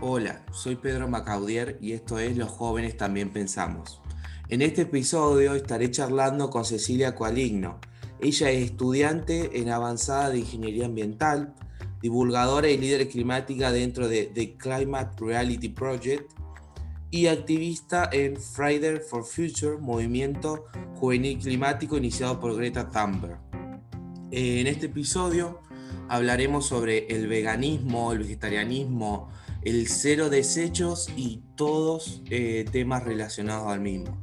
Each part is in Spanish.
Hola, soy Pedro Macaudier y esto es Los jóvenes también pensamos. En este episodio estaré charlando con Cecilia Coaligno. Ella es estudiante en avanzada de ingeniería ambiental, divulgadora y líder climática dentro de The Climate Reality Project y activista en Friday for Future, movimiento juvenil climático iniciado por Greta Thunberg. En este episodio hablaremos sobre el veganismo, el vegetarianismo, el cero desechos y todos eh, temas relacionados al mismo.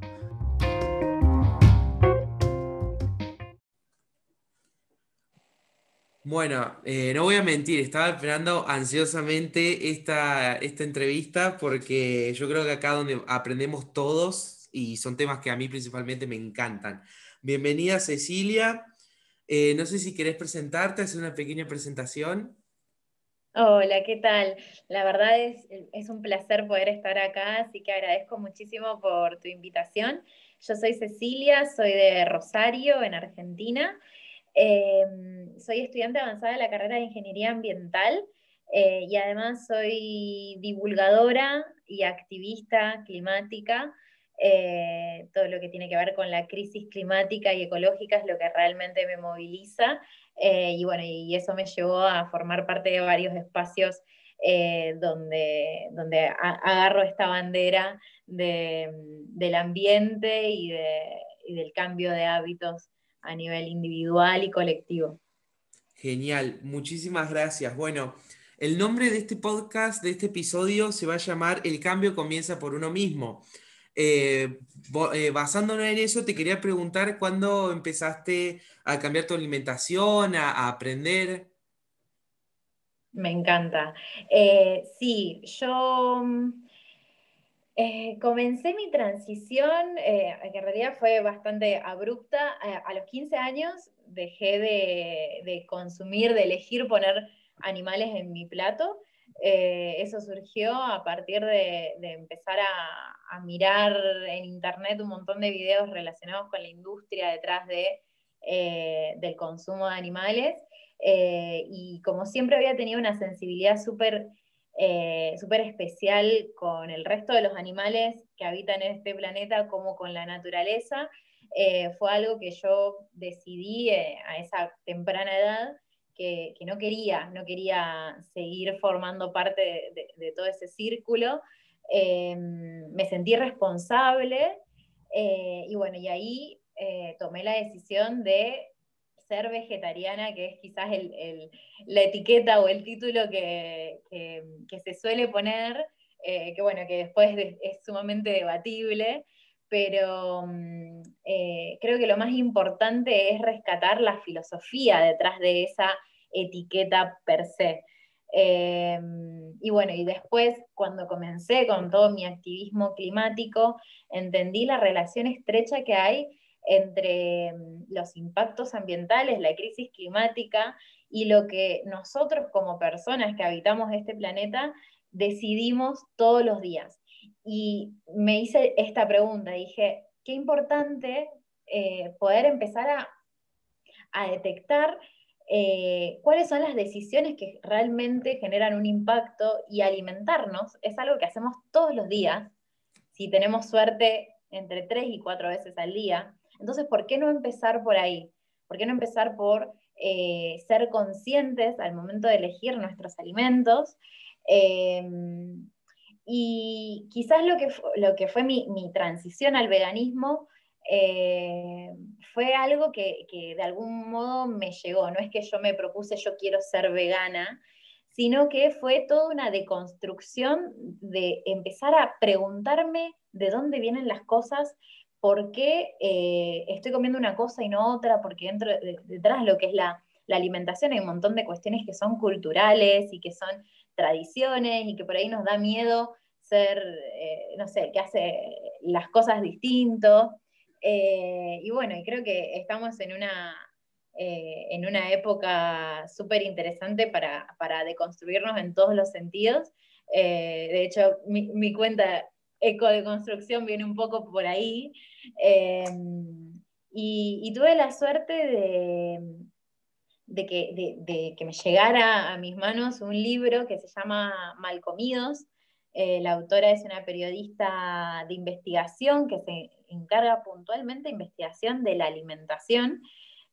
Bueno, eh, no voy a mentir, estaba esperando ansiosamente esta, esta entrevista porque yo creo que acá donde aprendemos todos y son temas que a mí principalmente me encantan. Bienvenida Cecilia, eh, no sé si querés presentarte, hacer una pequeña presentación. Hola, ¿qué tal? La verdad es, es un placer poder estar acá, así que agradezco muchísimo por tu invitación. Yo soy Cecilia, soy de Rosario, en Argentina. Em, soy estudiante avanzada de la carrera de Ingeniería Ambiental eh, y además soy divulgadora y activista climática. Eh, todo lo que tiene que ver con la crisis climática y ecológica es lo que realmente me moviliza. Eh, y bueno, y eso me llevó a formar parte de varios espacios donde, donde agarro esta bandera del ambiente y, y del cambio de hábitos a nivel individual y colectivo. Genial, muchísimas gracias. Bueno, el nombre de este podcast, de este episodio, se va a llamar El cambio comienza por uno mismo. Eh, eh, basándonos en eso, te quería preguntar cuándo empezaste a cambiar tu alimentación, a, aprender. Me encanta. Eh, sí, yo eh, comencé mi transición, que en realidad fue bastante abrupta. A los 15 años dejé de, consumir, de elegir poner animales en mi plato. Eso surgió a partir de, empezar a, mirar en internet un montón de videos relacionados con la industria detrás de, del consumo de animales. y como siempre había tenido una sensibilidad súper eh, súper especial con el resto de los animales que habitan en este planeta como con la naturaleza. Eh, fue algo que yo decidí eh, a esa temprana edad que, no quería, no quería seguir formando parte de, todo ese círculo. me sentí responsable y bueno, y ahí tomé la decisión de ser vegetariana, que es quizás la etiqueta o el título que, se suele poner, eh, que bueno, que después es sumamente debatible, pero mm, eh, creo que lo más importante es rescatar la filosofía detrás de esa etiqueta per se. Eh, y bueno, y después cuando comencé con todo mi activismo climático, entendí la relación estrecha que hay entre mm, los impactos ambientales, la crisis climática y lo que nosotros como personas que habitamos este planeta decidimos todos los días. Y me hice esta pregunta, dije, qué importante eh, poder empezar a, detectar eh, cuáles son las decisiones que realmente generan un impacto y alimentarnos es algo que hacemos todos los días, si tenemos suerte entre tres y cuatro veces al día, entonces, ¿por qué no empezar por ahí? ¿Por qué no empezar por eh, ser conscientes al momento de elegir nuestros alimentos? Em, y quizás lo que, lo que fue mi, transición al veganismo eh, fue algo que, que, de algún modo me llegó. No es que yo me propuse, yo quiero ser vegana, sino que fue toda una deconstrucción de empezar a preguntarme de dónde vienen las cosas, por qué eh, estoy comiendo una cosa y no otra, porque dentro, detrás de lo que es la, alimentación hay un montón de cuestiones que son culturales y que son tradiciones y que por ahí nos da miedo ser, eh, no sé, que hace las cosas distinto. Eh, y bueno, y creo que estamos en una, en una época súper interesante para, deconstruirnos en todos los sentidos. de hecho, mi, cuenta eco de construcción viene un poco por ahí. Em, y, tuve la suerte de, que, me llegara a mis manos un libro que se llama Malcomidos, Eh, la autora es una periodista de investigación que se encarga puntualmente de investigación de la alimentación,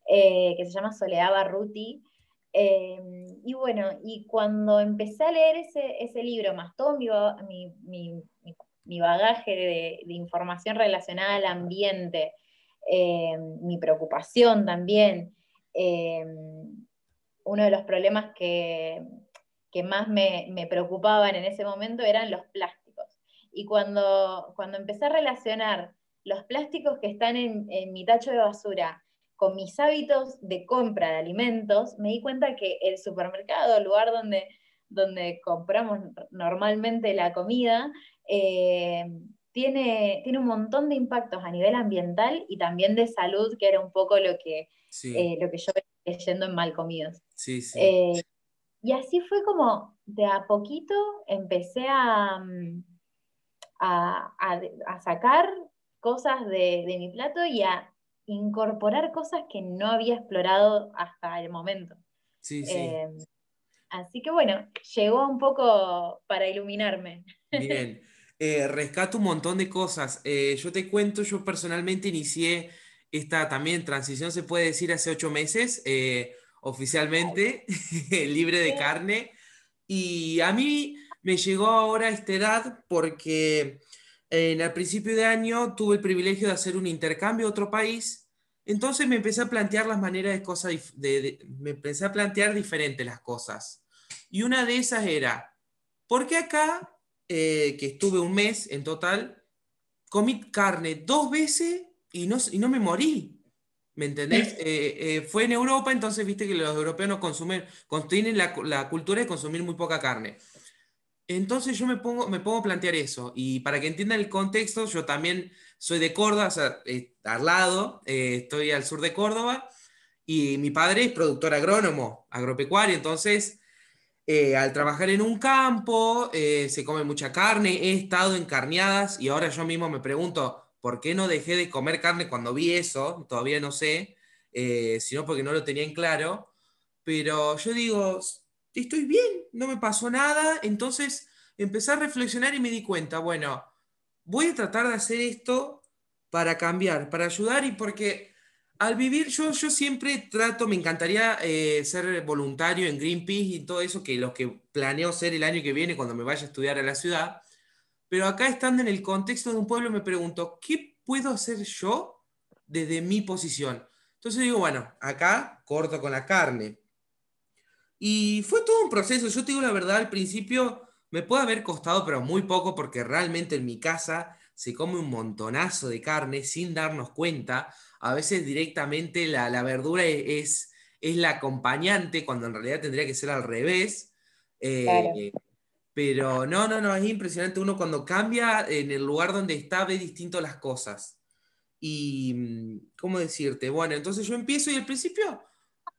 eh, que se llama Soledad Barruti. Eh, y bueno, y cuando empecé a leer ese, libro, más todo mi, bagaje de, información relacionada al ambiente, mi preocupación también, uno de los problemas que, que más me, preocupaban en ese momento eran los plásticos. Y cuando, cuando empecé a relacionar los plásticos que están en, mi tacho de basura con mis hábitos de compra de alimentos, me di cuenta que el supermercado, el lugar donde, donde compramos normalmente la comida, eh, tiene, tiene un montón de impactos a nivel ambiental y también de salud, que era un poco lo que, eh, lo que yo venía leyendo en Mal Comidos. Sí, sí. Eh, y así fue como de a poquito empecé a, mm, a, sacar cosas de, mi plato y a incorporar cosas que no había explorado hasta el momento. Sí, sí. Eh, así que bueno, llegó un poco para iluminarme. Bien. Eh, rescato un montón de cosas. Eh, yo te cuento, yo personalmente inicié esta también transición, se puede decir, hace ocho meses oficialmente, libre de carne. Y a mí me llegó ahora esta edad porque en el principio de año tuve el privilegio de hacer un intercambio a otro país. Entonces me empecé a plantear las maneras de cosas, de, me empecé a plantear diferentes las cosas. Y una de esas era, ¿por qué acá, eh, que estuve un mes en total, comí carne dos veces y no, y no me morí? ¿Me entendés? Eh, eh, fue en Europa, entonces viste que los europeos no consumen, tienen la, cultura de consumir muy poca carne. Entonces yo me pongo, me pongo a plantear eso. Y para que entiendan el contexto, yo también soy de Córdoba, o sea, eh, al lado, estoy al sur de Córdoba, y mi padre es productor agrónomo, agropecuario, entonces al trabajar en un campo se come mucha carne, he estado en carneadas y ahora yo mismo me pregunto, ¿Por qué no dejé de comer carne cuando vi eso? Todavía no sé, eh, sino porque no lo tenía en claro. Pero yo digo, estoy bien, no me pasó nada. Entonces empecé a reflexionar y me di cuenta, bueno, voy a tratar de hacer esto para cambiar, para ayudar y porque al vivir yo, yo siempre trato, me encantaría eh, ser voluntario en Greenpeace y todo eso, que lo que planeo ser el año que viene cuando me vaya a estudiar a la ciudad pero acá estando en el contexto de un pueblo me pregunto, ¿qué puedo hacer yo desde mi posición? Entonces digo, bueno, acá corto con la carne. Y fue todo un proceso, yo te digo la verdad, al principio me puede haber costado, pero muy poco, porque realmente en mi casa se come un montonazo de carne sin darnos cuenta. A veces directamente la, verdura es, es, la acompañante, cuando en realidad tendría que ser al revés. Eh, pero no, no, no, es impresionante. Uno cuando cambia en el lugar donde está ve distinto las cosas. Y, mm, ¿cómo decirte? Bueno, entonces yo empiezo y al principio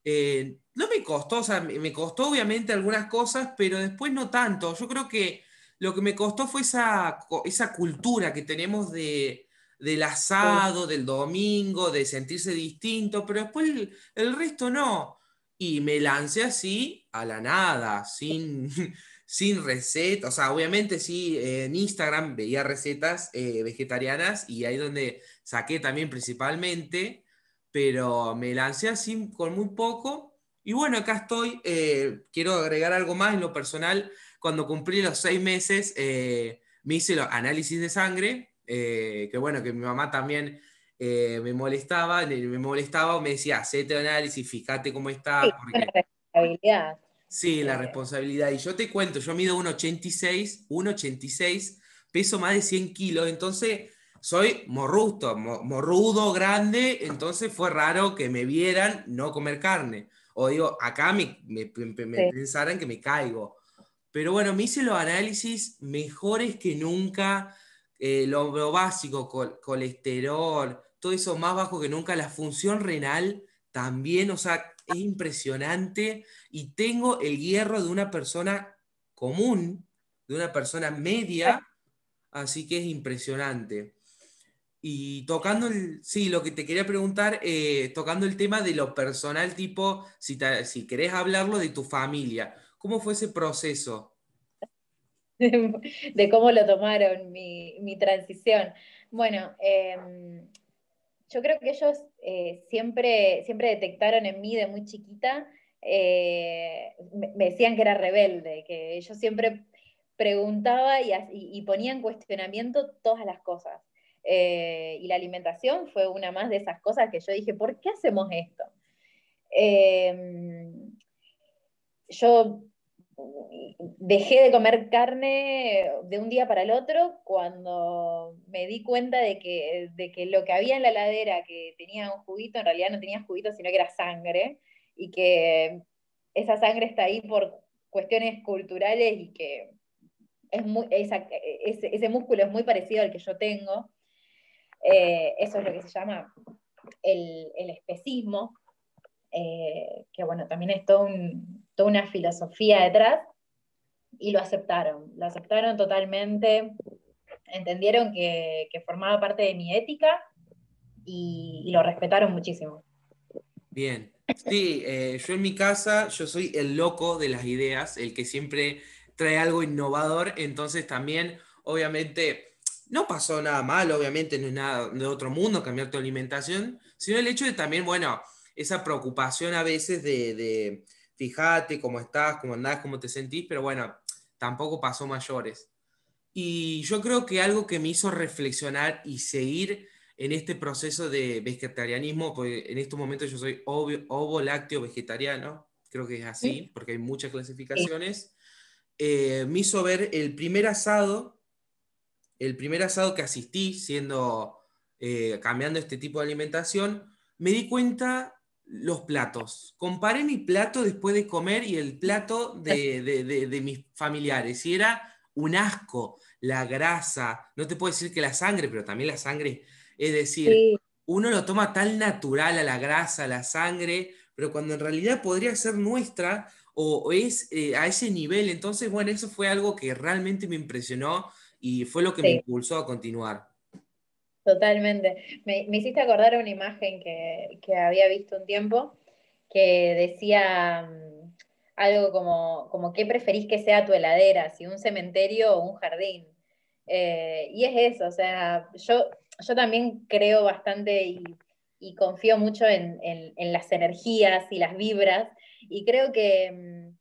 eh, no me costó, o sea, me costó obviamente algunas cosas, pero después no tanto. Yo creo que lo que me costó fue esa, esa cultura que tenemos de, del asado, del domingo, de sentirse distinto, pero después el, el resto no. Y me lancé así a la nada, sin sin receta, o sea, obviamente sí, en Instagram veía recetas eh, vegetarianas y ahí donde saqué también principalmente, pero me lancé así con muy poco. Y bueno, acá estoy, eh, quiero agregar algo más en lo personal, cuando cumplí los seis meses, eh, me hice los análisis de sangre, que bueno, que mi mamá también me molestaba, me molestaba me decía, hacete análisis, fíjate cómo está. porque... Sí, la responsabilidad. Y yo te cuento, yo mido 1,86, 1,86, peso más de 100 kilos, entonces soy morrudo, morrudo, grande, entonces fue raro que me vieran no comer carne. O digo, acá me, me, pensaran que me caigo. Pero bueno, me hice los análisis mejores que nunca, eh, lo, básico, colesterol, todo eso más bajo que nunca, la función renal también, o sea, es impresionante y tengo el hierro de una persona común, de una persona media, así que es impresionante. Y tocando el, sí, lo que te quería preguntar, eh, tocando el tema de lo personal, tipo, si, si querés hablarlo de tu familia, ¿cómo fue ese proceso? de cómo lo tomaron mi, transición. Bueno, em, yo creo que ellos eh, siempre, siempre detectaron en mí de muy chiquita, eh, me, decían que era rebelde, que yo siempre preguntaba y, ponía en cuestionamiento todas las cosas. Eh, y la alimentación fue una más de esas cosas que yo dije, ¿por qué hacemos esto? Em, yo dejé de comer carne de un día para el otro cuando me di cuenta de que, de que lo que había en la ladera que tenía un juguito, en realidad no tenía juguito, sino que era sangre, y que esa sangre está ahí por cuestiones culturales y que es muy, ese, músculo es muy parecido al que yo tengo. Eh, eso es lo que se llama el, el especismo, eh, que bueno, también es toda una filosofía detrás, y lo aceptaron, lo aceptaron totalmente, entendieron que, formaba parte de mi ética y, lo respetaron muchísimo. Bien, sí, eh, yo en mi casa, yo soy el loco de las ideas, el que siempre trae algo innovador, entonces también, obviamente, no pasó nada mal, obviamente no es nada de otro mundo cambiar tu alimentación, sino el hecho de también, bueno, esa preocupación a veces de, fíjate cómo estás, cómo andás, cómo te sentís, pero bueno, tampoco pasó mayores. Y yo creo que algo que me hizo reflexionar y seguir en este proceso de vegetarianismo, porque en estos momentos yo soy ovo, lácteo vegetariano, creo que es así, porque hay muchas clasificaciones, eh, me hizo ver el primer asado, el primer asado que asistí siendo, eh, cambiando este tipo de alimentación, me di cuenta los platos. Comparé mi plato después de comer y el plato de, mis familiares. Y era un asco, la grasa. No te puedo decir que la sangre, pero también la sangre. Es decir, uno lo toma tan natural a la grasa, a la sangre, pero cuando en realidad podría ser nuestra o, es eh, a ese nivel. Entonces, bueno, eso fue algo que realmente me impresionó y fue lo que me impulsó a continuar. Totalmente. Me, hiciste acordar una imagen que, había visto un tiempo que decía mm, algo como, como ¿qué preferís que sea tu heladera? ¿Si un cementerio o un jardín? Eh, y es eso, o sea, yo, yo también creo bastante y, confío mucho en, las energías y las vibras, y creo que, mm,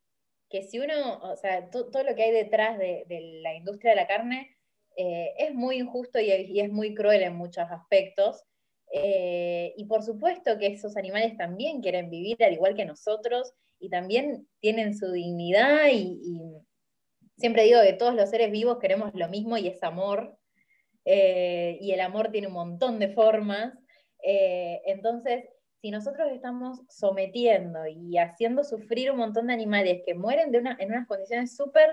que si uno, o sea, todo lo que hay detrás de la industria de la carne, eh, es muy injusto y, es muy cruel en muchos aspectos. Eh, y por supuesto que esos animales también quieren vivir al igual que nosotros y también tienen su dignidad y, siempre digo que todos los seres vivos queremos lo mismo y es amor. Eh, y el amor tiene un montón de formas. entonces, si nosotros estamos sometiendo y haciendo sufrir un montón de animales que mueren de una, en unas condiciones súper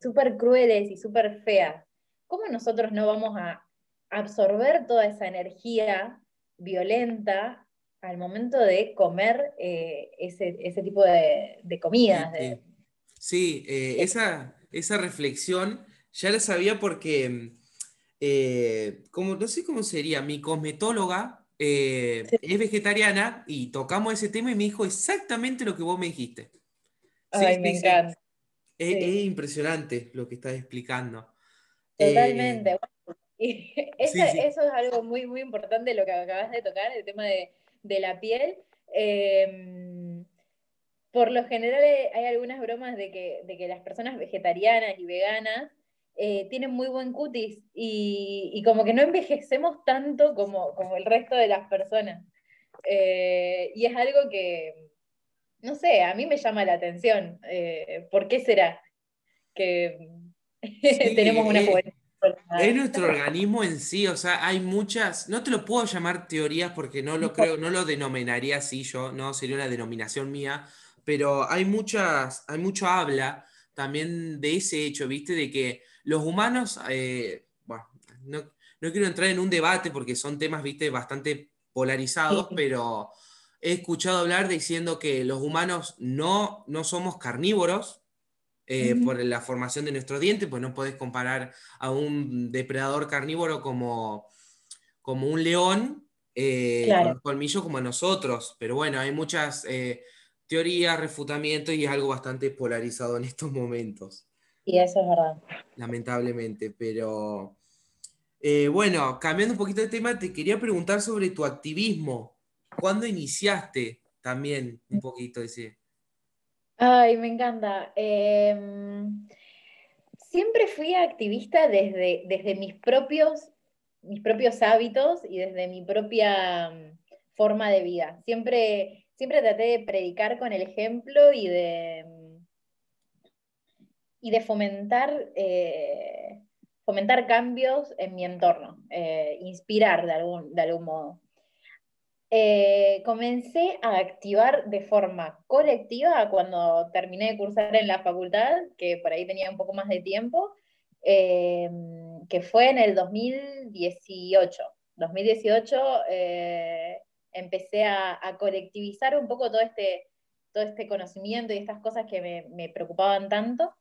súper crueles y súper feas, ¿cómo nosotros no vamos a absorber toda esa energía violenta al momento de comer eh, ese, tipo de, comidas? Sí, eh, esa, esa reflexión ya la sabía porque, eh, como, no sé cómo sería, mi cosmetóloga es vegetariana y tocamos ese tema y me dijo exactamente lo que vos me dijiste. Ay, me encanta. Es, impresionante lo que estás explicando. Totalmente. Eh, y eso, es algo muy, muy importante lo que acabas de tocar, el tema de, la piel. Em, por lo general eh, hay algunas bromas de que, de que las personas vegetarianas y veganas eh, tienen muy buen cutis y, como que no envejecemos tanto como, como el resto de las personas. y es algo que, no sé, a mí me llama la atención. ¿Por qué será? Que tenemos una juventud. Es nuestro organismo en sí, o sea, hay muchas, no te lo puedo llamar teorías porque no lo creo, no lo denominaría así yo, no sería una denominación mía, pero hay muchas, hay mucho habla también de ese hecho, ¿viste? De que los humanos, eh, bueno, no, quiero entrar en un debate porque son temas, ¿viste? Bastante polarizados, pero he escuchado hablar diciendo que los humanos no, no somos carnívoros, eh, por la formación de nuestro diente, pues no podés comparar a un depredador carnívoro como, como un león eh, con colmillo como nosotros. Pero bueno, hay muchas eh, teorías, refutamientos y es algo bastante polarizado en estos momentos. Y eso es verdad. Lamentablemente, pero eh, bueno, cambiando un poquito de tema, te quería preguntar sobre tu activismo. ¿Cuándo iniciaste también un poquito ese? Ay, me encanta. Em, siempre fui activista desde, desde mis, propios, mis propios hábitos y desde mi propia mm, forma de vida. Siempre, siempre traté de predicar con el ejemplo y de, mm, y de fomentar, eh, fomentar cambios en mi entorno, eh, inspirar de algún, de algún modo. Eh, comencé a activar de forma colectiva cuando terminé de cursar en la facultad, que por ahí tenía un poco más de tiempo, eh, que fue en el 2018. 2018 eh, empecé a, colectivizar un poco todo este, todo este conocimiento y estas cosas que me, me preocupaban tanto.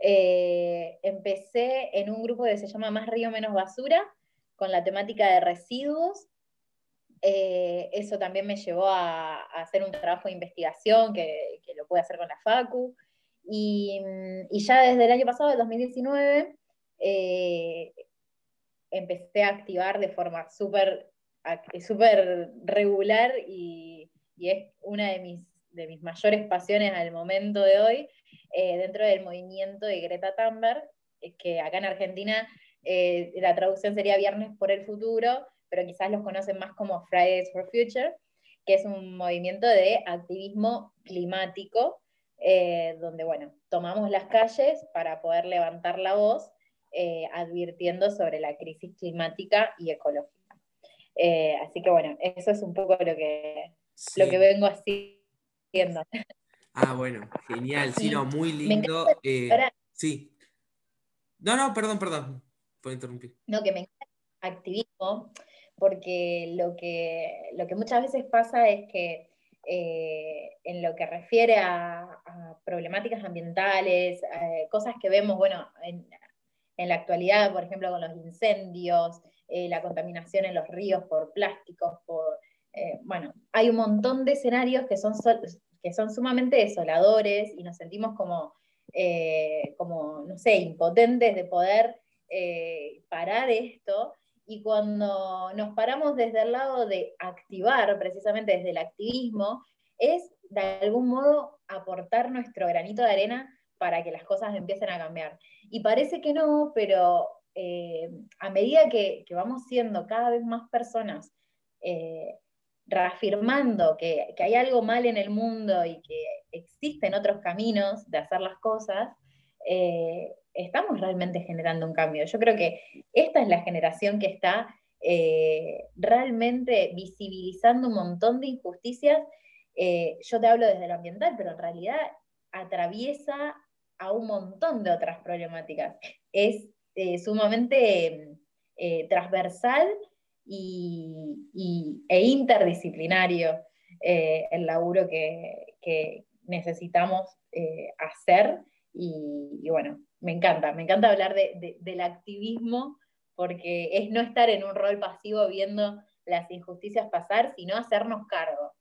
empecé en un grupo que se llama Más Río Menos Basura, con la temática de residuos, eh, eso también me llevó a, hacer un trabajo de investigación que, lo pude hacer con la FACU. Y, ya desde el año pasado, el 2019, eh, empecé a activar de forma súper super regular y, es una de mis, de mis mayores pasiones al momento de hoy eh, dentro del movimiento de Greta Thunberg, que acá en Argentina la traducción sería Viernes por el Futuro, pero quizás los conocen más como Fridays for Future, que es un movimiento de activismo climático, eh, donde, bueno, tomamos las calles para poder levantar la voz, eh, advirtiendo sobre la crisis climática y ecológica. Eh, así que, bueno, eso es un poco lo que, lo que vengo haciendo. Ah, bueno, genial, sí, no, muy lindo. sí. No, no, perdón, perdón, por interrumpir. No, que me encanta activismo, porque lo que, lo que muchas veces pasa es que eh, en lo que refiere a, problemáticas ambientales, eh, cosas que vemos, bueno, en, la actualidad, por ejemplo, con los incendios, eh, la contaminación en los ríos por plásticos, por, bueno, hay un montón de escenarios que son, que son sumamente desoladores y nos sentimos como, como no sé, impotentes de poder parar esto y cuando nos paramos desde el lado de activar, precisamente desde el activismo, es de algún modo aportar nuestro granito de arena para que las cosas empiecen a cambiar. Y parece que no, pero eh, a medida que, vamos siendo cada vez más personas eh, reafirmando que, hay algo mal en el mundo y que existen otros caminos de hacer las cosas, eh, estamos realmente generando un cambio. Yo creo que esta es la generación que está eh, realmente visibilizando un montón de injusticias. Eh, yo te hablo desde lo ambiental, pero en realidad atraviesa a un montón de otras problemáticas. Es eh, sumamente transversal y, e interdisciplinario el laburo que, necesitamos hacer. y, bueno, me encanta, me encanta hablar del activismo porque es no estar en un rol pasivo viendo las injusticias pasar, sino hacernos cargo.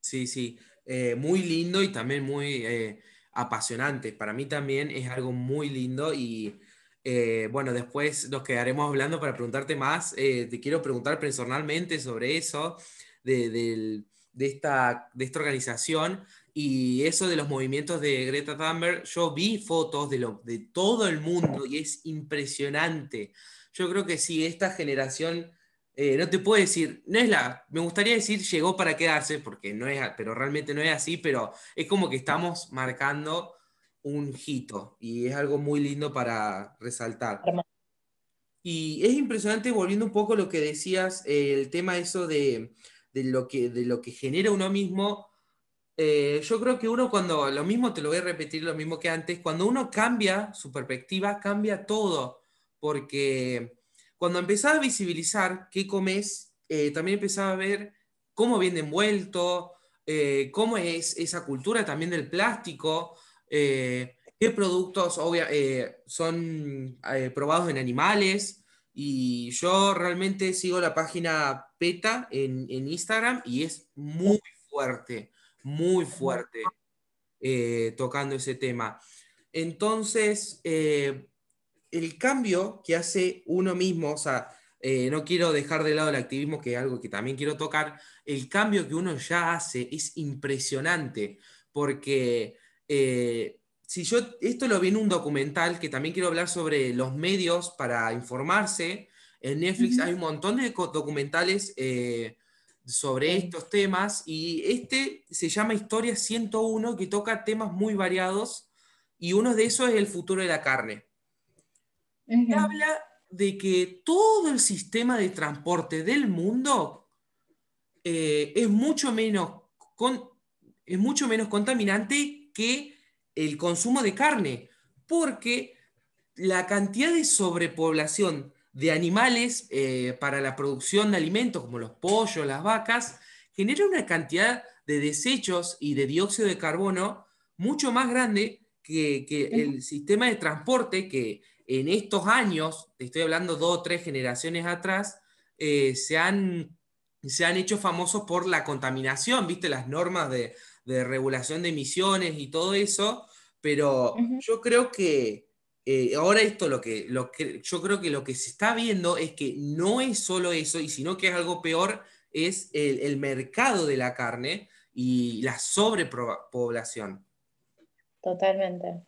Sí, sí, eh, muy lindo y también muy eh, apasionante. Para mí también es algo muy lindo y eh, bueno, después nos quedaremos hablando para preguntarte más. te quiero preguntar personalmente sobre eso, de, esta, de esta organización. Y eso de los movimientos de Greta Thunberg, yo vi fotos de, lo, de todo el mundo y es impresionante. Yo creo que sí, esta generación, eh, no te puedo decir, no es la, me gustaría decir llegó para quedarse, porque no es, pero realmente no es así, pero es como que estamos marcando un hito y es algo muy lindo para resaltar. Y es impresionante, volviendo un poco a lo que decías, el tema eso de, de, lo que, de lo que genera uno mismo eh, yo creo que uno cuando, lo mismo te lo voy a repetir, lo mismo que antes, cuando uno cambia su perspectiva, cambia todo, porque cuando empezás a visibilizar qué comes, eh, también empezás a ver cómo viene envuelto, eh, cómo es esa cultura también del plástico, qué productos son probados en animales. Y yo realmente sigo la página PETA en Instagram y es muy fuerte muy fuerte eh, tocando ese tema. Entonces, eh, el cambio que hace uno mismo, o sea, eh, no quiero dejar de lado el activismo, que es algo que también quiero tocar, el cambio que uno ya hace es impresionante, porque eh, si yo, esto lo vi en un documental, que también quiero hablar sobre los medios para informarse, en Netflix hay un montón de documentales eh, sobre estos temas, y este se llama Historia 101, que toca temas muy variados, y uno de esos es el futuro de la carne. habla de que todo el sistema de transporte del mundo eh, es, mucho menos es mucho menos contaminante que el consumo de carne, porque la cantidad de sobrepoblación de animales eh, para la producción de alimentos, como los pollos, las vacas, genera una cantidad de desechos y de dióxido de carbono mucho más grande que, que el sistema de transporte que en estos años, te estoy hablando dos o tres generaciones atrás, eh, se, han, se han hecho famosos por la contaminación, viste, las normas de, regulación de emisiones y todo eso, pero yo creo que eh, ahora esto lo que, lo que yo creo que lo que se está viendo es que no es solo eso, y sino que es algo peor, es el, mercado de la carne y la sobrepoblación. Totalmente.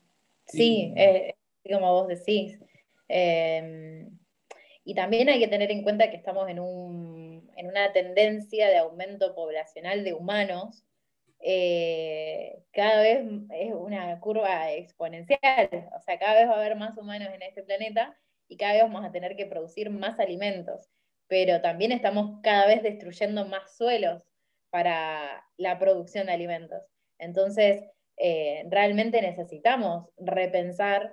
Sí, eh, como vos decís. Em, y también hay que tener en cuenta que estamos en, una tendencia de aumento poblacional de humanos. Eh, cada vez es una curva exponencial, o sea, cada vez va a haber más humanos en este planeta y cada vez vamos a tener que producir más alimentos, pero también estamos cada vez destruyendo más suelos para la producción de alimentos. Entonces, eh, realmente necesitamos repensar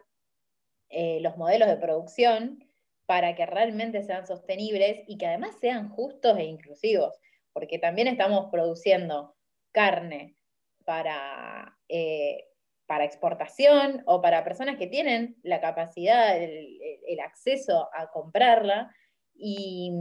eh, los modelos de producción para que realmente sean sostenibles y que además sean justos e inclusivos, porque también estamos produciendo carne para, eh, para exportación o para personas que tienen la capacidad, el, acceso a comprarla, y,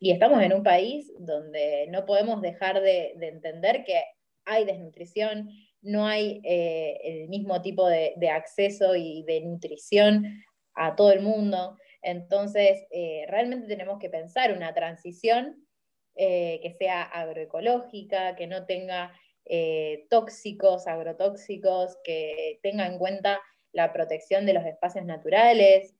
estamos en un país donde no podemos dejar de entender que hay desnutrición, no hay eh, el mismo tipo de, acceso y de nutrición a todo el mundo. Entonces, eh, realmente tenemos que pensar una transición eh, que sea agroecológica, que no tenga tóxicos, agrotóxicos, que tenga en cuenta la protección de los espacios naturales,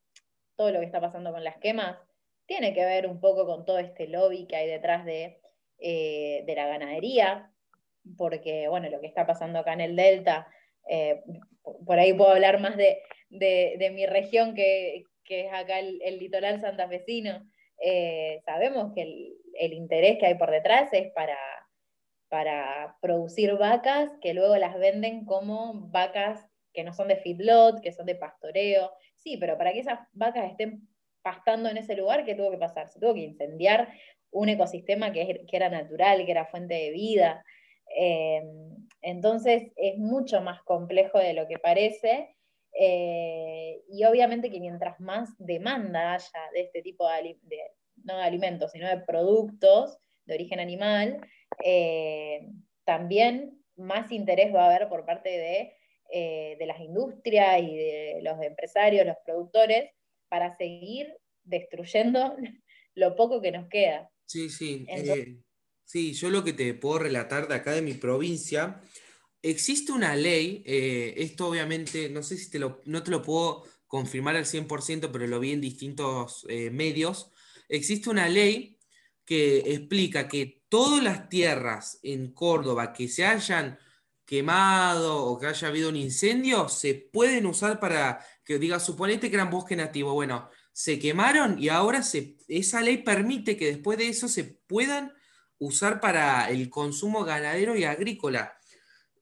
todo lo que está pasando con las quemas, tiene que ver un poco con todo este lobby que hay detrás de, de la ganadería, porque, bueno, lo que está pasando acá en el Delta, eh, por ahí puedo hablar más de, mi región, que, es acá el, litoral santafesino, eh, sabemos que el, interés que hay por detrás es para, para producir vacas que luego las venden como vacas que no son de feedlot, que son de pastoreo. Sí, pero para que esas vacas estén pastando en ese lugar, ¿qué tuvo que pasar? Se tuvo que incendiar un ecosistema que, era natural, que era fuente de vida. Eh, entonces es mucho más complejo de lo que parece. Eh, y obviamente que mientras más demanda haya de este tipo de, no de alimentos, sino de productos de origen animal, eh, también más interés va a haber por parte de, de, las industrias y de los empresarios, los productores, para seguir destruyendo lo poco que nos queda. Sí, sí. Sí, yo lo que te puedo relatar de acá de mi provincia, existe una ley, eh, esto obviamente, no sé si te lo, no te lo puedo confirmar al 100%, pero lo vi en distintos eh, medios, existe una ley que explica que todas las tierras en Córdoba que se hayan quemado o que haya habido un incendio, se pueden usar para, que diga, suponete que eran bosque nativo, bueno, se quemaron y ahora se, esa ley permite que después de eso se puedan usar para el consumo ganadero y agrícola.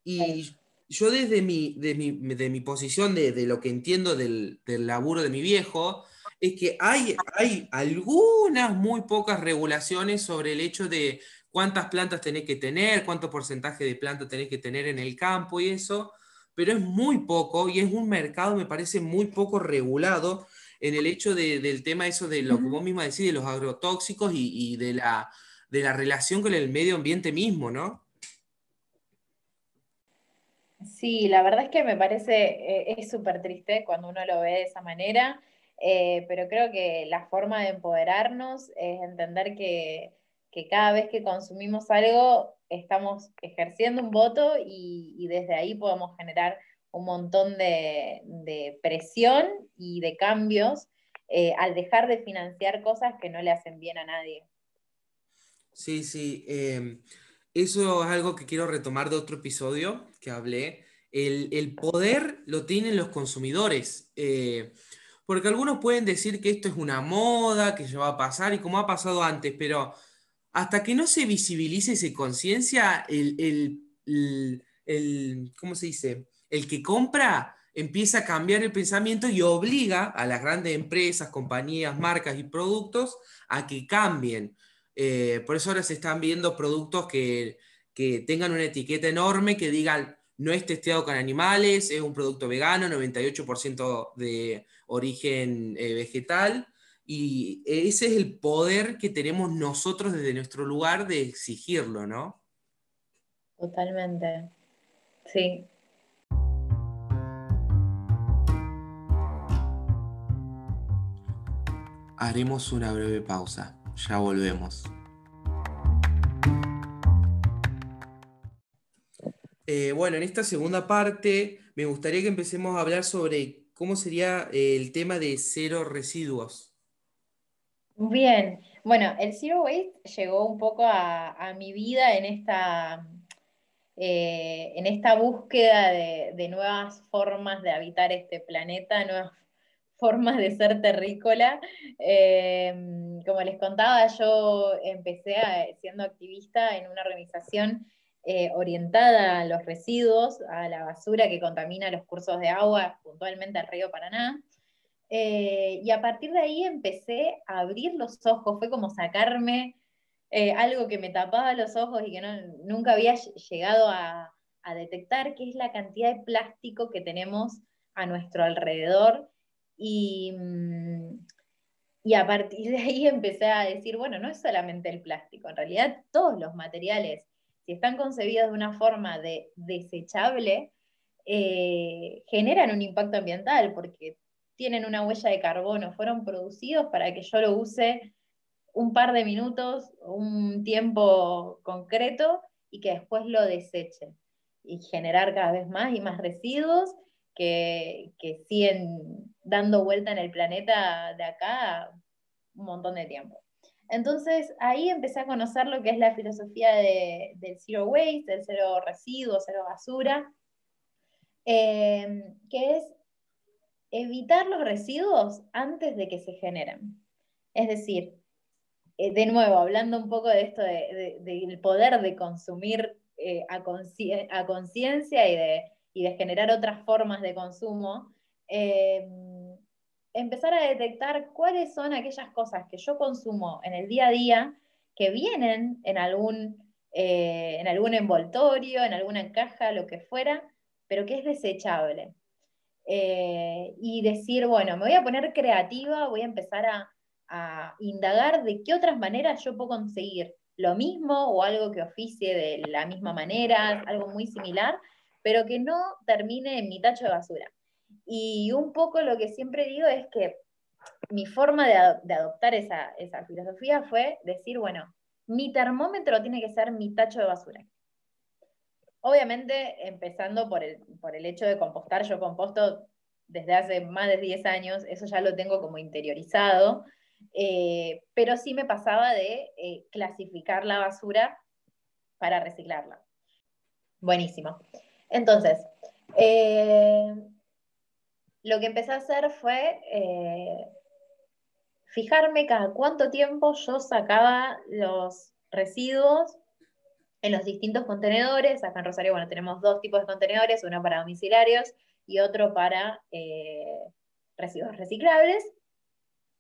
Y yo desde mi, de mi, posición, de, lo que entiendo del, laburo de mi viejo, es que hay, hay algunas muy pocas regulaciones sobre el hecho de cuántas plantas tenés que tener, cuánto porcentaje de plantas tenés que tener en el campo y eso, pero es muy poco y es un mercado, me parece, muy poco regulado en el hecho del tema eso de lo que vos misma decís, de los agrotóxicos y de la de la relación con el medio ambiente mismo, ¿no? Sí, la verdad es que me parece, eh, es súper triste cuando uno lo ve de esa manera, eh, pero creo que la forma de empoderarnos es entender que, cada vez que consumimos algo estamos ejerciendo un voto y, desde ahí podemos generar un montón de, presión y de cambios eh, al dejar de financiar cosas que no le hacen bien a nadie. Sí, sí. Em, eso es algo que quiero retomar de otro episodio que hablé. El, poder lo tienen los consumidores. Eh, porque algunos pueden decir que esto es una moda, que ya va a pasar y como ha pasado antes, pero hasta que no se visibilice esa conciencia, el, el, ¿cómo se dice? El que compra empieza a cambiar el pensamiento y obliga a las grandes empresas, compañías, marcas y productos a que cambien. Eh, por eso ahora se están viendo productos que, tengan una etiqueta enorme que digan no es testeado con animales, es un producto vegano, 98% de origen eh, vegetal. Y ese es el poder que tenemos nosotros desde nuestro lugar de exigirlo, ¿no? Totalmente. Sí. Haremos una breve pausa. Ya volvemos. Eh, bueno, en esta segunda parte me gustaría que empecemos a hablar sobre cómo sería eh, el tema de cero residuos. Bien, bueno, el Zero Waste llegó un poco a, mi vida en esta, eh, en esta búsqueda de, nuevas formas de habitar este planeta, nuevas formas de ser terrícola. Em, como les contaba, yo empecé siendo activista en una organización eh, orientada a los residuos, a la basura que contamina los cursos de agua, puntualmente al río Paraná. Eh, y a partir de ahí empecé a abrir los ojos, fue como sacarme eh, algo que me tapaba los ojos y que nunca había llegado a, detectar, que es la cantidad de plástico que tenemos a nuestro alrededor Mm, y, a partir de ahí empecé a decir, bueno, no es solamente el plástico, en realidad todos los materiales, si están concebidos de una forma de desechable, eh, generan un impacto ambiental porque tienen una huella de carbono, fueron producidos para que yo lo use un par de minutos, un tiempo concreto y que después lo deseche y generar cada vez más y más residuos que, siguen dando vuelta en el planeta de acá un montón de tiempo. Entonces ahí empecé a conocer lo que es la filosofía del zero waste, del cero residuo, cero basura, em, que es evitar los residuos antes de que se generen. Es decir, eh, de nuevo, hablando un poco de esto del poder de consumir eh, a conciencia y de de generar otras formas de consumo, eh, empezar a detectar cuáles son aquellas cosas que yo consumo en el día a día que vienen en algún, eh, en algún envoltorio, en alguna caja, lo que fuera, pero que es desechable. Eh, y decir, bueno, me voy a poner creativa, voy a empezar a, a indagar de qué otras maneras yo puedo conseguir lo mismo o algo que oficie de la misma manera, algo muy similar, pero que no termine en mi tacho de basura. Y un poco lo que siempre digo es que mi forma de, adoptar esa, filosofía fue decir, bueno, mi termómetro tiene que ser mi tacho de basura. Obviamente, empezando por el, por el hecho de compostar, yo composto desde hace más de 10 años, eso ya lo tengo como interiorizado, eh, pero sí me pasaba de eh, clasificar la basura para reciclarla. Buenísimo. Entonces, eh, lo que empecé a hacer fue eh, fijarme cada cuánto tiempo yo sacaba los residuos en los distintos contenedores. Acá en Rosario, bueno, tenemos dos tipos de contenedores, uno para domiciliarios y otro para eh, residuos reciclables.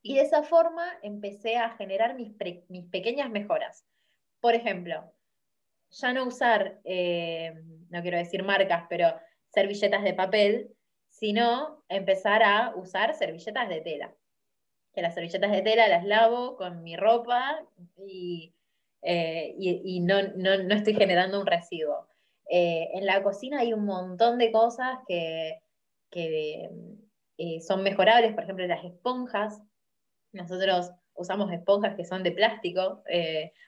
Y de esa forma empecé a generar mis, mis pequeñas mejoras. Por ejemplo, ya no usar, eh, no quiero decir marcas, pero servilletas de papel, sino empezar a usar servilletas de tela. Que las servilletas de tela las lavo con mi ropa y, eh, no, estoy generando un residuo. Eh, en la cocina hay un montón de cosas que, son mejorables, por ejemplo, las esponjas. Nosotros usamos esponjas que son de plástico,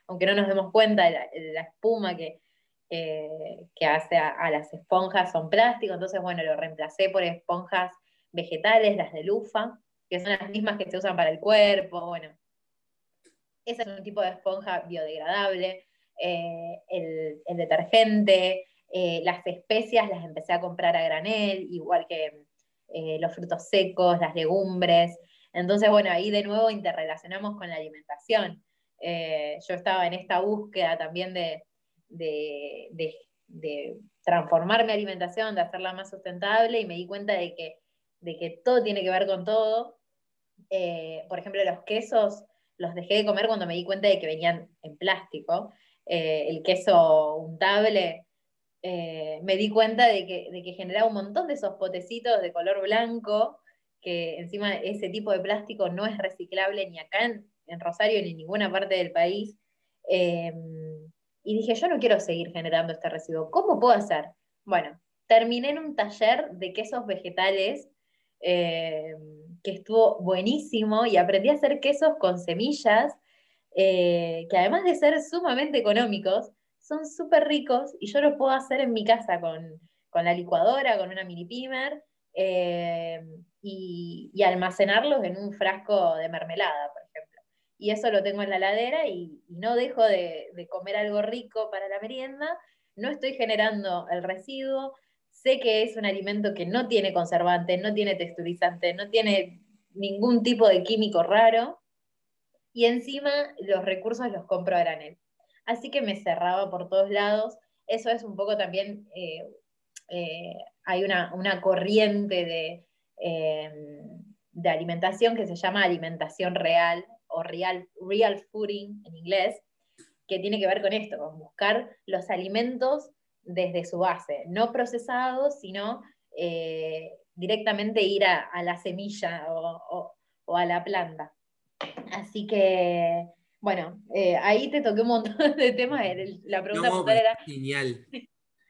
aunque no nos demos cuenta de la, espuma que, que hace a, las esponjas son plástico, entonces bueno, lo reemplacé por esponjas vegetales, las de lufa, que son las mismas que se usan para el cuerpo, bueno. Ese es un tipo de esponja biodegradable. Eh, el, detergente, eh, las especias las empecé a comprar a granel, igual que eh, los frutos secos, las legumbres. Entonces, bueno, ahí de nuevo interrelacionamos con la alimentación. yo estaba en esta búsqueda también de, de, de transformar mi alimentación, de hacerla más sustentable y me di cuenta de que de que todo tiene que ver con todo. Eh, por ejemplo, los quesos los dejé de comer cuando me di cuenta de que venían en plástico. Eh, el queso untable, eh, me di cuenta de que, de que, generaba un montón de esos potecitos de color blanco, que encima ese tipo de plástico no es reciclable ni acá en, en Rosario ni en ninguna parte del país. Y dije, yo no quiero seguir generando este residuo. ¿Cómo puedo hacer? Bueno, terminé en un taller de quesos vegetales eh, que estuvo buenísimo y aprendí a hacer quesos con semillas, eh, que además de ser sumamente económicos, son súper ricos y yo los puedo hacer en mi casa con, la licuadora, con una mini pimer, eh, y, almacenarlos en un frasco de mermelada, por. Y eso lo tengo en la heladera y, no dejo de, comer algo rico para la merienda, no estoy generando el residuo, sé que es un alimento que no tiene conservante, no tiene texturizante, no tiene ningún tipo de químico raro, y encima los recursos los compro a granel. Así que me cerraba por todos lados. Eso es un poco también, eh, eh, hay una, corriente de, em, de alimentación que se llama alimentación real o real, real fooding en inglés, que tiene que ver con esto, con buscar los alimentos desde su base, no procesado, sino eh, directamente ir a, la semilla o, a la planta. Así que, bueno, eh, ahí te toqué un montón de temas. La pregunta era... Genial,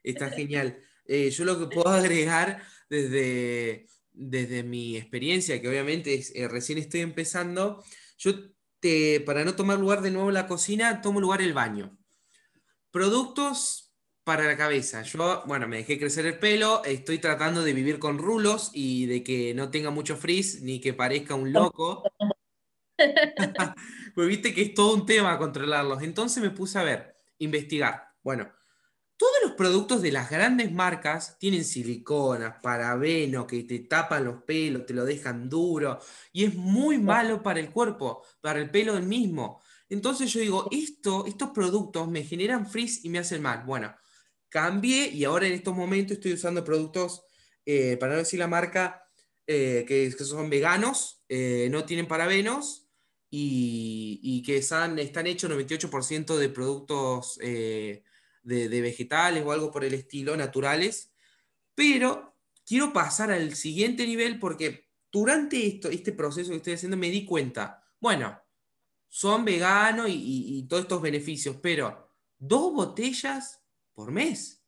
está genial. Eh, yo lo que puedo agregar desde, desde mi experiencia, que obviamente recién estoy empezando, yo te, para no tomar lugar de nuevo en la cocina, tomo lugar el baño. Productos para la cabeza. Yo, bueno, me dejé crecer el pelo, estoy tratando de vivir con rulos y de que no tenga mucho frizz ni que parezca un loco. pues viste que es todo un tema controlarlos. Entonces me puse a ver, investigar. Bueno, todos los productos de las grandes marcas tienen siliconas, parabeno, que te tapan los pelos, te lo dejan duro y es muy malo para el cuerpo, para el pelo del mismo. Entonces yo digo, esto, estos productos me generan frizz y me hacen mal. Bueno, cambié y ahora en estos momentos estoy usando productos, eh, para no decir la marca, eh, que, son veganos, eh, no tienen parabenos y, que están, están hechos 98% de productos de, vegetales o algo por el estilo, naturales. Pero quiero pasar al siguiente nivel porque durante esto, este proceso que estoy haciendo me di cuenta, bueno, son veganos y todos estos beneficios, pero dos botellas por mes.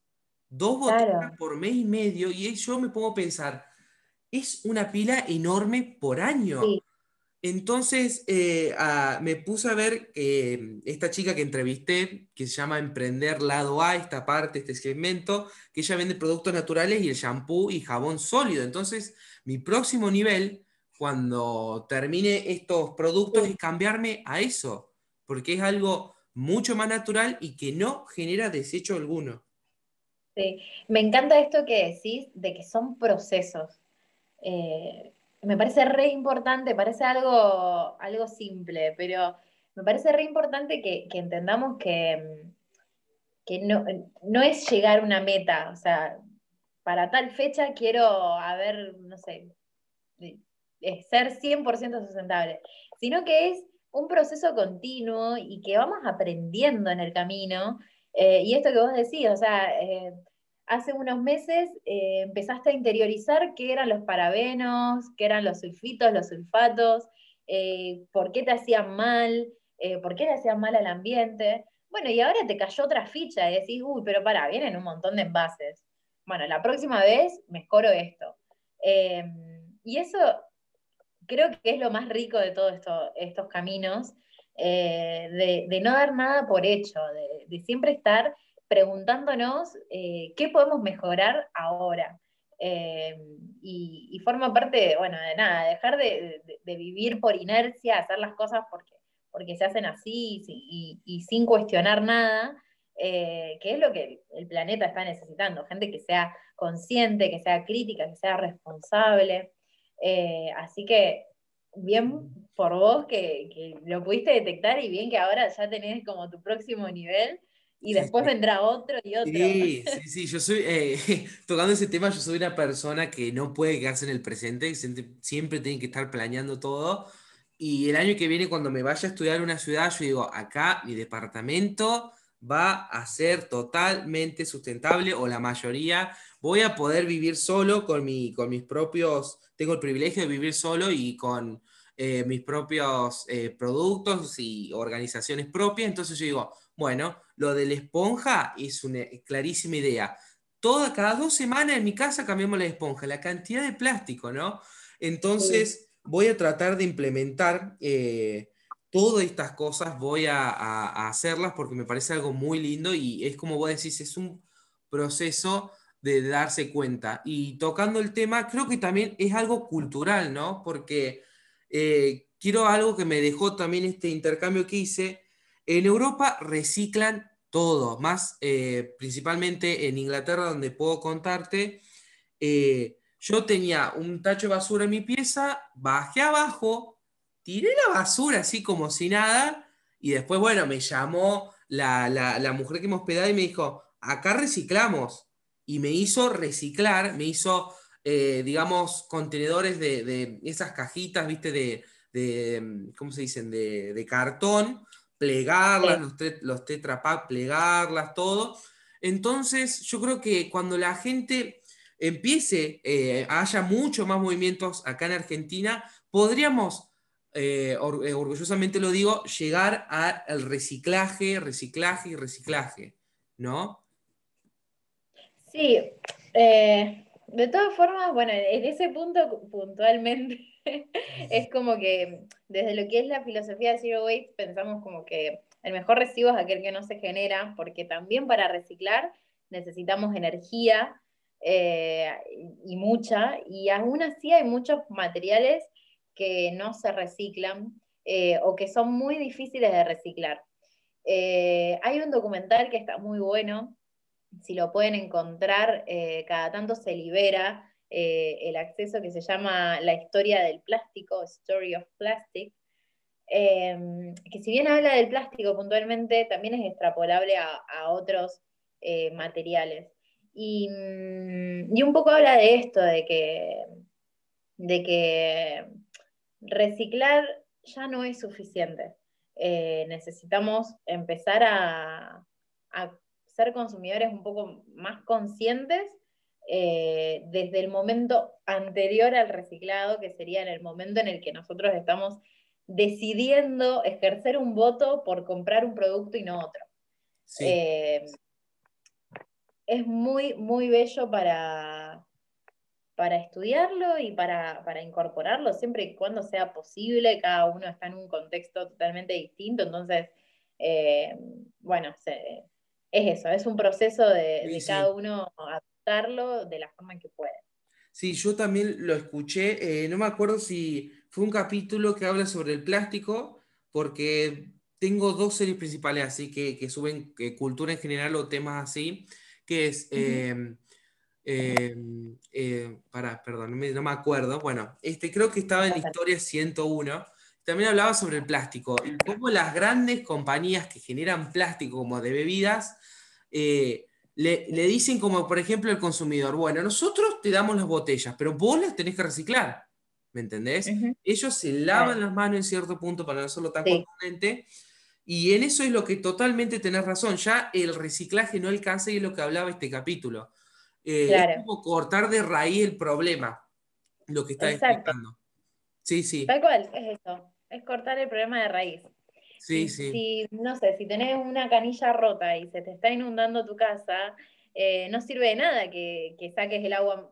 Dos botellas por mes y medio. Y yo me pongo a pensar, es una pila enorme por año. Entonces eh, me puse a ver que esta chica que entrevisté, que se llama Emprender Lado A, esta parte, este segmento, que ella vende productos naturales y el shampoo y jabón sólido. Entonces, mi próximo nivel, cuando termine estos productos, es cambiarme a eso, porque es algo mucho más natural y que no genera desecho alguno. Sí, me encanta esto que decís de que son procesos. Eh, me parece re importante, parece algo, algo simple, pero me parece re importante que, entendamos que, que no, no, es llegar a una meta, o sea, para tal fecha quiero haber, no sé, ser 100% sustentable, sino que es un proceso continuo y que vamos aprendiendo en el camino. Eh, y esto que vos decís, o sea, eh, hace unos meses eh, empezaste a interiorizar qué eran los parabenos, qué eran los sulfitos, los sulfatos, por qué te hacían mal, por qué le hacían mal al ambiente. Bueno, y ahora te cayó otra ficha y decís, uy, pero pará, vienen un montón de envases. Bueno, la próxima vez mejoro esto. Em, y eso creo que es lo más rico de todos estos caminos, eh, de, no dar nada por hecho, de, siempre estar preguntándonos eh, qué podemos mejorar ahora. Em, y, forma parte, bueno, de nada, dejar de, vivir por inercia, hacer las cosas porque, porque se hacen así y, sin cuestionar nada, eh, que es lo que el planeta está necesitando, gente que sea consciente, que sea crítica, que sea responsable. Eh, así que bien por vos que, lo pudiste detectar y bien que ahora ya tenés como tu próximo nivel y después vendrá otro y otro. Sí, sí, sí, yo soy, eh, tocando ese tema, yo soy una persona que no puede quedarse en el presente, siempre tiene que estar planeando todo. Y el año que viene, cuando me vaya a estudiar en una ciudad, yo digo, acá mi departamento va a ser totalmente sustentable o la mayoría. Voy a poder vivir solo con, mi, con mis propios, tengo el privilegio de vivir solo y con eh, mis propios eh, productos y organizaciones propias. Entonces yo digo, bueno, lo de la esponja es una clarísima idea. Toda, cada dos semanas en mi casa cambiamos la esponja, la cantidad de plástico, ¿no? Entonces voy a tratar de implementar eh, todas estas cosas, voy a, hacerlas porque me parece algo muy lindo y es como vos decís, es un proceso de darse cuenta. Y tocando el tema, creo que también es algo cultural, ¿no? Porque eh, quiero algo que me dejó también este intercambio que hice. En Europa reciclan todo, más eh, principalmente en Inglaterra, donde puedo contarte. Eh, yo tenía un tacho de basura en mi pieza, bajé abajo, tiré la basura así como si nada, y después, bueno, me llamó la, la mujer que me hospedaba y me dijo, acá reciclamos. Y me hizo reciclar, me hizo eh, digamos, contenedores de, esas cajitas, viste, de, mm, ¿cómo se dicen?, de, cartón, plegarlas, los, los Tetra plegarlas, todo. Entonces, yo creo que cuando la gente empiece, eh, haya mucho más movimientos acá en Argentina, podríamos, eh, orgullosamente lo digo, llegar al reciclaje, reciclaje y reciclaje, ¿no? Sí, de todas formas, bueno, en ese punto puntualmente es como que desde lo que es la filosofía de Zero Waste pensamos como que el mejor residuo es aquel que no se genera, porque también para reciclar necesitamos energía eh, y mucha, y aún así hay muchos materiales que no se reciclan eh, o que son muy difíciles de reciclar. Eh, hay un documental que está muy bueno, si lo pueden encontrar, cada tanto se libera eh, el acceso que se llama La historia del plástico, Story of Plastic, em, que si bien habla del plástico puntualmente, también es extrapolable a, otros eh, materiales. Mm, y, un poco habla de esto, de que, de que reciclar ya no es suficiente. necesitamos empezar a, a ser consumidores un poco más conscientes eh, desde el momento anterior al reciclado, que sería en el momento en el que nosotros estamos decidiendo ejercer un voto por comprar un producto y no otro. Eh, es muy, muy bello para, para estudiarlo y para, incorporarlo siempre y cuando sea posible. Cada uno está en un contexto totalmente distinto, entonces, eh, bueno, se, es eso, es un proceso de, cada uno adaptarlo de la forma en que puede. Sí, yo también lo escuché, eh, no me acuerdo si fue un capítulo que habla sobre el plástico, porque tengo dos series principales así que, suben cultura en general o temas así, que es, em, em, eh, para, perdón, no me, acuerdo, bueno, este, creo que estaba en Historia 101, también hablaba sobre el plástico y cómo las grandes compañías que generan plástico como de bebidas eh, le, dicen como por ejemplo el consumidor, bueno, nosotros te damos las botellas, pero vos las tenés que reciclar, ¿me entendés? Ellos se lavan las manos en cierto punto para no hacerlo tan sí. y en eso es lo que totalmente tenés razón, ya el reciclaje no alcanza y es lo que hablaba este capítulo. Eh, es como cortar de raíz el problema, lo que está explicando. Sí, sí. Tal cual, es eso, es cortar el problema de raíz. Sí, sí. Si, no sé, si tenés una canilla rota y se te está inundando tu casa, eh, no sirve de nada que, saques el agua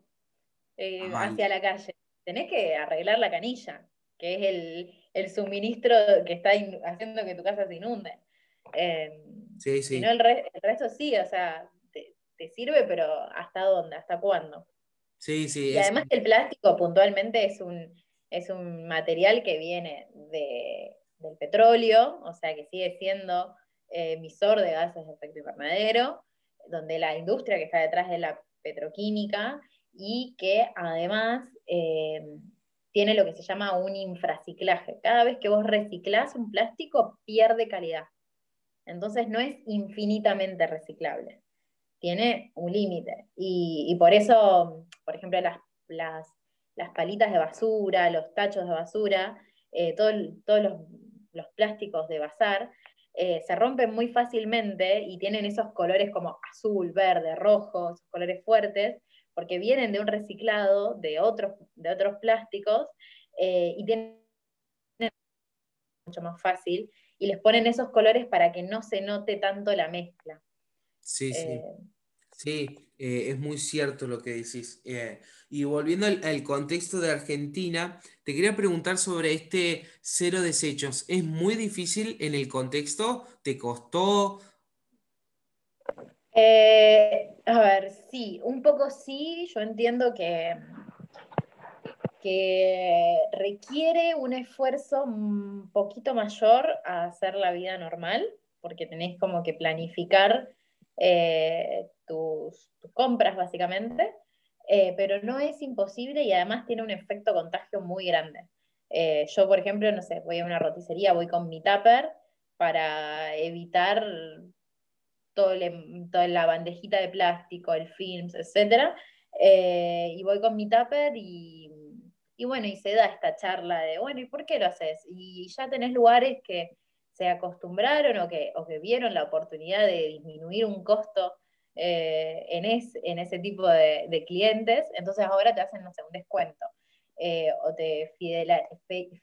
eh, hacia la calle. Tenés que arreglar la canilla, que es el, suministro que está haciendo que tu casa se inunde. Em, sí, sí. No, el, resto sí, o sea, te, sirve, pero ¿hasta dónde? ¿Hasta cuándo? Sí, sí. Y además el plástico puntualmente es un, es un material que viene del petróleo, o sea que sigue siendo eh, emisor de gases de efecto invernadero, donde la industria que está detrás de la petroquímica y que además eh, tiene lo que se llama un infraciclaje. Cada vez que vos reciclás un plástico, pierde calidad. Entonces no es infinitamente reciclable. Tiene un límite. Y, por eso, por ejemplo, las, las, palitas de basura, los tachos de basura, eh, todos los, plásticos de bazar, eh, se rompen muy fácilmente y tienen esos colores como azul, verde, rojo, esos colores fuertes, porque vienen de un reciclado de otros, de otros plásticos eh, y tienen mucho más fácil y les ponen esos colores para que no se note tanto la mezcla. Sí, sí. Eh, sí, eh, es muy cierto lo que decís. y volviendo al, contexto de Argentina, te quería preguntar sobre este cero desechos. ¿Es muy difícil en el contexto? ¿Te costó? Eh, a ver, sí, un poco sí, yo entiendo que, que requiere un esfuerzo un poquito mayor a hacer la vida normal, porque tenés como que planificar eh, tus, compras básicamente, eh, pero no es imposible y además tiene un efecto contagio muy grande. yo, por ejemplo, no sé, voy a una roticería, voy con mi tupper para evitar toda la bandejita de plástico, el films, etc. Eh, y voy con mi tupper y, bueno, y se da esta charla de, bueno, ¿y por qué lo haces? Y ya tenés lugares que se acostumbraron o que, o que vieron la oportunidad de disminuir un costo eh, en, en, ese tipo de, clientes, entonces ahora te hacen, no sé, un descuento eh, o te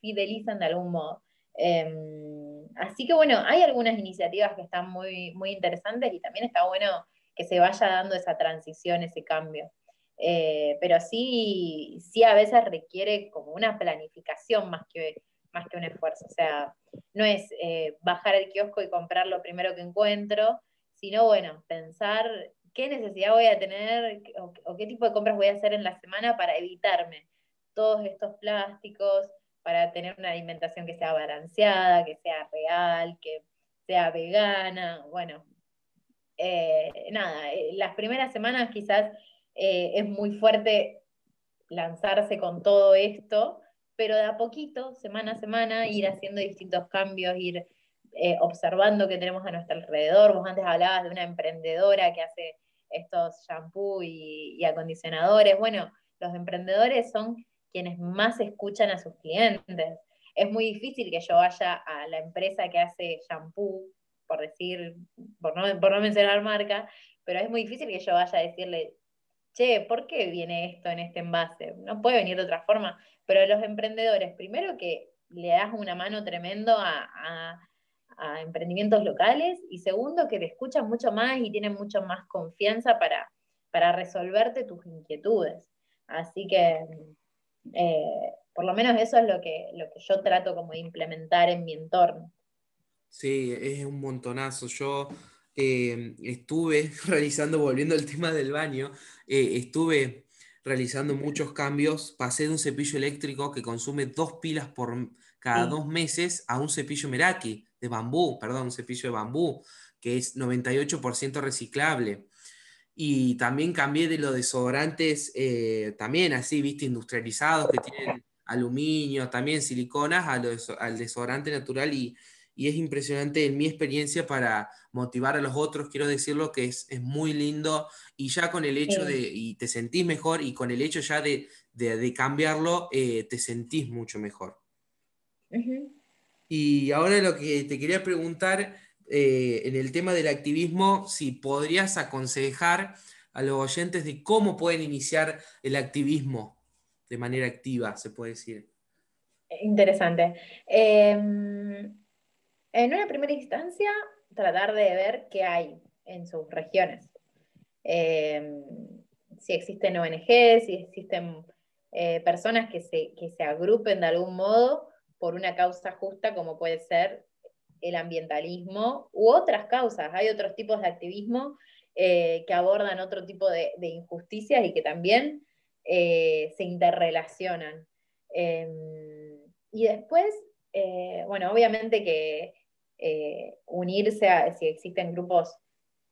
fidelizan de algún modo. Em, así que bueno, hay algunas iniciativas que están muy, muy interesantes y también está bueno que se vaya dando esa transición, ese cambio. Eh, pero sí, sí a veces requiere como una planificación más que, más que un esfuerzo. O sea, no es eh, bajar el kiosco y comprar lo primero que encuentro, sino bueno, pensar qué necesidad voy a tener o qué tipo de compras voy a hacer en la semana para evitarme todos estos plásticos, para tener una alimentación que sea balanceada, que sea real, que sea vegana, bueno, eh, nada, eh, las primeras semanas quizás es muy fuerte lanzarse con todo esto, pero de a poquito, semana a semana, ir haciendo distintos cambios, ir observando qué tenemos a nuestro alrededor. Vos antes hablabas de una emprendedora que hace estos shampoos y acondicionadores. Bueno, los emprendedores son quienes más escuchan a sus clientes. Es muy difícil que yo vaya a la empresa que hace shampoo, por decir, por no, por no mencionar marca, pero es muy difícil que yo vaya a decirle, che, ¿por qué viene esto en este envase? No puede venir de otra forma. Pero los emprendedores, primero que le das una mano tremendo a, emprendimientos locales y segundo que te escuchan mucho más y tienen mucho más confianza para, para resolverte tus inquietudes. Así que eh, por lo menos eso es lo que, lo que yo trato como de implementar en mi entorno. Sí, es un montonazo. Yo eh, estuve realizando, volviendo al tema del baño, eh, estuve realizando muchos cambios. Pasé de un cepillo eléctrico que consume dos pilas por cada dos meses a un cepillo Meraki de bambú, perdón, un cepillo de bambú, que es 98% reciclable. Y también cambié de los desodorantes, eh, también así, viste, industrializados, que tienen aluminio, también siliconas, al desodorante natural. Y, es impresionante en mi experiencia para motivar a los otros, quiero decirlo, que es, muy lindo. Y ya con el hecho de, y te sentís mejor, y con el hecho ya de, cambiarlo, eh, te sentís mucho mejor. Y ahora lo que te quería preguntar eh, en el tema del activismo, si podrías aconsejar a los oyentes de cómo pueden iniciar el activismo de manera activa, se puede decir. Interesante. Em, En una primera instancia, tratar de ver qué hay en sus regiones. Eh, si existen ONG, si existen eh, personas que se, que se agrupen de algún modo por una causa justa como puede ser el ambientalismo u otras causas. Hay otros tipos de activismo eh, que abordan otro tipo de, injusticias y que también se interrelacionan. Em, y después, bueno, obviamente que unirse a, si existen grupos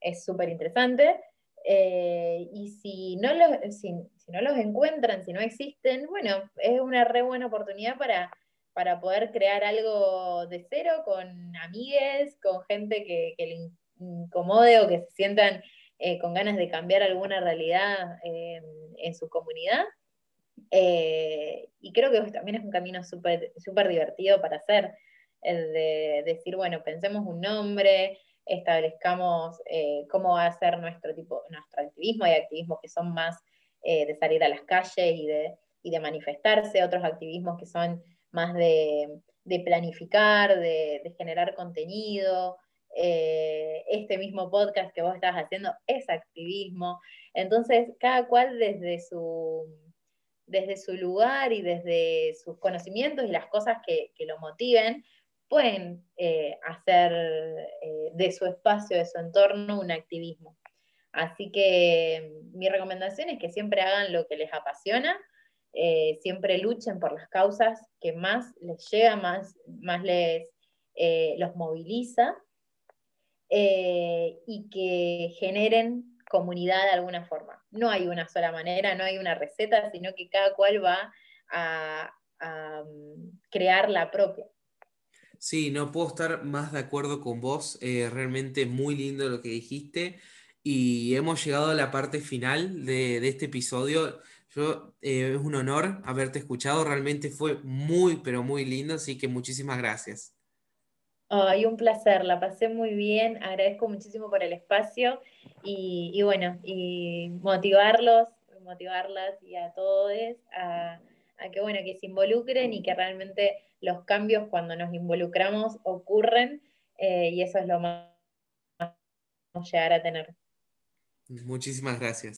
es súper interesante, eh, y si no, los, si, no los encuentran, si no existen, bueno, es una re buena oportunidad para, para poder crear algo de cero con amigues, con gente que, le incomode o que se sientan eh, con ganas de cambiar alguna realidad en su comunidad. Eh, y creo que también es un camino súper divertido para hacer, de decir, bueno, pensemos un nombre, establezcamos eh, cómo va a ser nuestro tipo, nuestro activismo. Hay activismos que son más eh, de salir a las calles y de, de, manifestarse, otros activismos que son más de, planificar, de, generar contenido. Eh, este mismo podcast que vos estás haciendo es activismo. Entonces, cada cual desde su, desde su lugar y desde sus conocimientos y las cosas que, que lo motiven, pueden eh, hacer eh, de su espacio, de su entorno, un activismo. Así que mm, mi recomendación es que siempre hagan lo que les apasiona, eh, siempre luchen por las causas que más les llega, más, más les los moviliza y que generen comunidad de alguna forma. No hay una sola manera, no hay una receta, sino que cada cual va a mm, crear la propia. Sí, no puedo estar más de acuerdo con vos. Eh, realmente muy lindo lo que dijiste. Y hemos llegado a la parte final de, este episodio. Yo, eh, es un honor haberte escuchado. Realmente fue muy, pero muy lindo. Así que muchísimas gracias. Ay, un placer, la pasé muy bien, agradezco muchísimo por el espacio y, bueno, y motivarlos, motivarlas y a todos a, a que bueno, que se involucren y que realmente los cambios cuando nos involucramos ocurren eh, y eso es lo más, más llegar a tener. Muchísimas gracias.